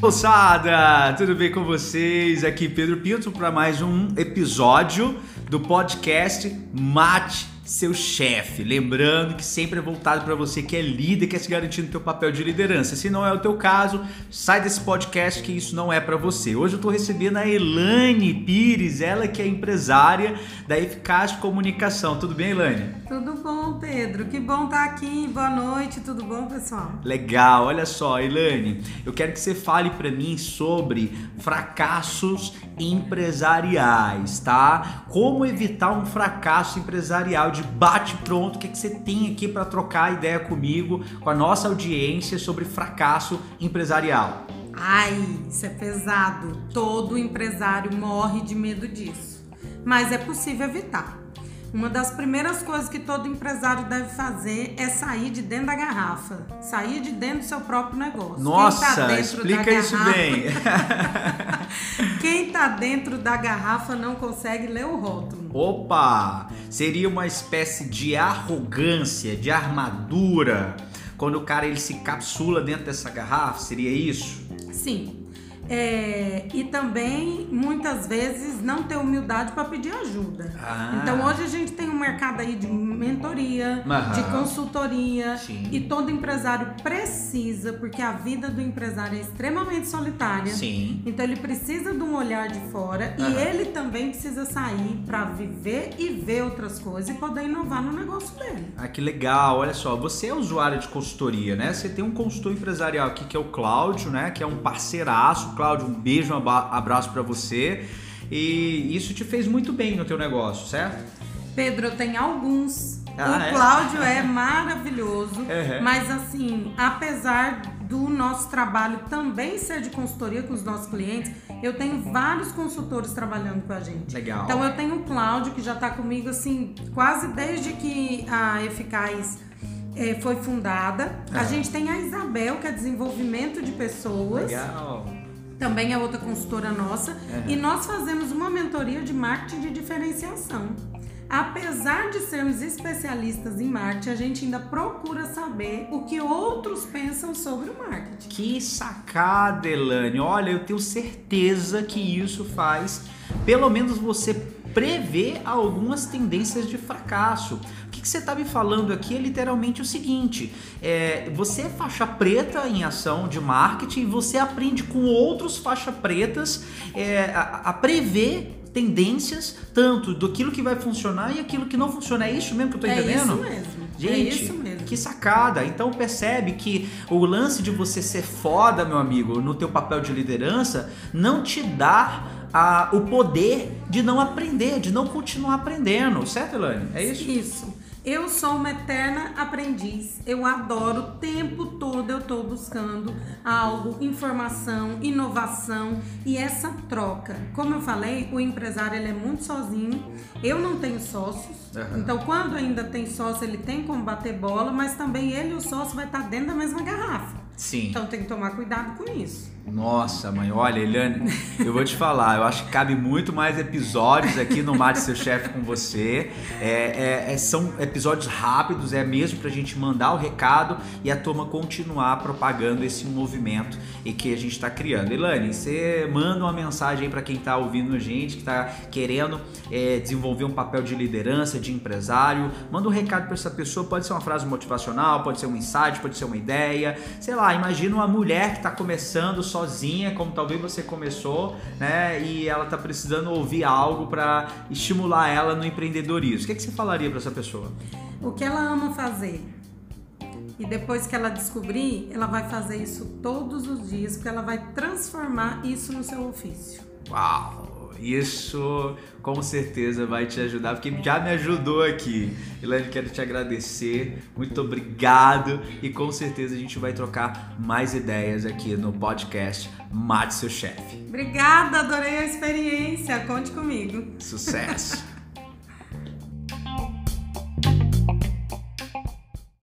Moçada, tudo bem com vocês? Aqui Pedro Pinto para mais um episódio do podcast Mate seu chefe. Lembrando que sempre é voltado para você que é líder, quer se garantir no teu papel de liderança. Se não é o teu caso, sai desse podcast que isso não é para você. Hoje eu estou recebendo a Elane Pires, ela que é empresária da Eficaz Comunicação. Tudo bem, Elane? Tudo bom, Pedro. Que bom estar aqui. Boa noite. Tudo bom, pessoal? Legal. Olha só, Elane, eu quero que você fale para mim sobre fracassos empresariais, tá? Como evitar um fracasso empresarial de bate-pronto. O que, é que você tem aqui para trocar ideia comigo, com a nossa audiência sobre fracasso empresarial? Ai, isso é pesado. Todo empresário morre de medo disso. Mas é possível evitar. Uma das primeiras coisas que todo empresário deve fazer é sair de dentro da garrafa, sair de dentro do seu próprio negócio. Nossa, tá explica garrafa... isso bem. Quem está dentro da garrafa não consegue ler o rótulo. Opa! Seria uma espécie de arrogância, de armadura, quando o cara ele se capsula dentro dessa garrafa, seria isso? Sim. É, e também muitas vezes não ter humildade para pedir ajuda. Ah. Então hoje a gente tem um mercado aí de mentoria, Aham. de consultoria Sim. e todo empresário precisa, porque a vida do empresário é extremamente solitária. Sim. Então ele precisa de um olhar de fora Aham. e ele também precisa sair para viver e ver outras coisas e poder inovar no negócio dele. Ah, que legal! Olha só, você é usuário de consultoria, né? Você tem um consultor empresarial aqui que é o Cláudio, né? Que é um parceiraço Cláudio, um beijo, um abraço para você. E isso te fez muito bem no teu negócio, certo? Pedro, eu tenho alguns. Ah, o é? Cláudio é, é maravilhoso, uhum. mas assim, apesar do nosso trabalho também ser de consultoria com os nossos clientes, eu tenho vários consultores trabalhando com a gente. Legal. Então eu tenho o Cláudio que já está comigo assim quase desde que a Eficaz é, foi fundada. A gente tem a Isabel que é desenvolvimento de pessoas. Legal também é outra consultora nossa, uhum. e nós fazemos uma mentoria de marketing de diferenciação. Apesar de sermos especialistas em marketing, a gente ainda procura saber o que outros pensam sobre o marketing. Que sacada, Elane! Olha, eu tenho certeza que isso faz, pelo menos você prever algumas tendências de fracasso que você está me falando aqui é literalmente o seguinte: é, você é faixa preta em ação de marketing e você aprende com outros faixa pretas é, a, a prever tendências, tanto do aquilo que vai funcionar e aquilo que não funciona. É isso mesmo que eu estou entendendo? É isso mesmo. Gente, é isso mesmo. que sacada. Então percebe que o lance de você ser foda, meu amigo, no teu papel de liderança, não te dá a, o poder de não aprender, de não continuar aprendendo, certo, Elane? É isso? Isso. Eu sou uma eterna aprendiz. Eu adoro o tempo todo eu estou buscando algo, informação, inovação e essa troca. Como eu falei, o empresário ele é muito sozinho. Eu não tenho sócios. Uhum. Então, quando ainda tem sócio, ele tem como bater bola, mas também ele e o sócio vai estar dentro da mesma garrafa. Sim. Então tem que tomar cuidado com isso. Nossa, mãe, olha, Eliane, eu vou te falar, eu acho que cabe muito mais episódios aqui no Mate Seu Chefe com você. É, é, é, são episódios rápidos, é mesmo pra gente mandar o recado e a turma continuar propagando esse movimento e que a gente está criando. Elane, você manda uma mensagem aí para quem está ouvindo a gente, que está querendo é, desenvolver um papel de liderança, de empresário. Manda um recado para essa pessoa, pode ser uma frase motivacional, pode ser um insight, pode ser uma ideia, sei lá, imagina uma mulher que está começando sozinha, como talvez você começou, né? E ela tá precisando ouvir algo para estimular ela no empreendedorismo. O que, é que você falaria para essa pessoa? O que ela ama fazer. E depois que ela descobrir, ela vai fazer isso todos os dias, porque ela vai transformar isso no seu ofício. Uau! Isso com certeza vai te ajudar, porque já me ajudou aqui. Elaine, quero te agradecer, muito obrigado e com certeza a gente vai trocar mais ideias aqui no podcast Mate Seu Chefe. Obrigada, adorei a experiência, conte comigo. Sucesso!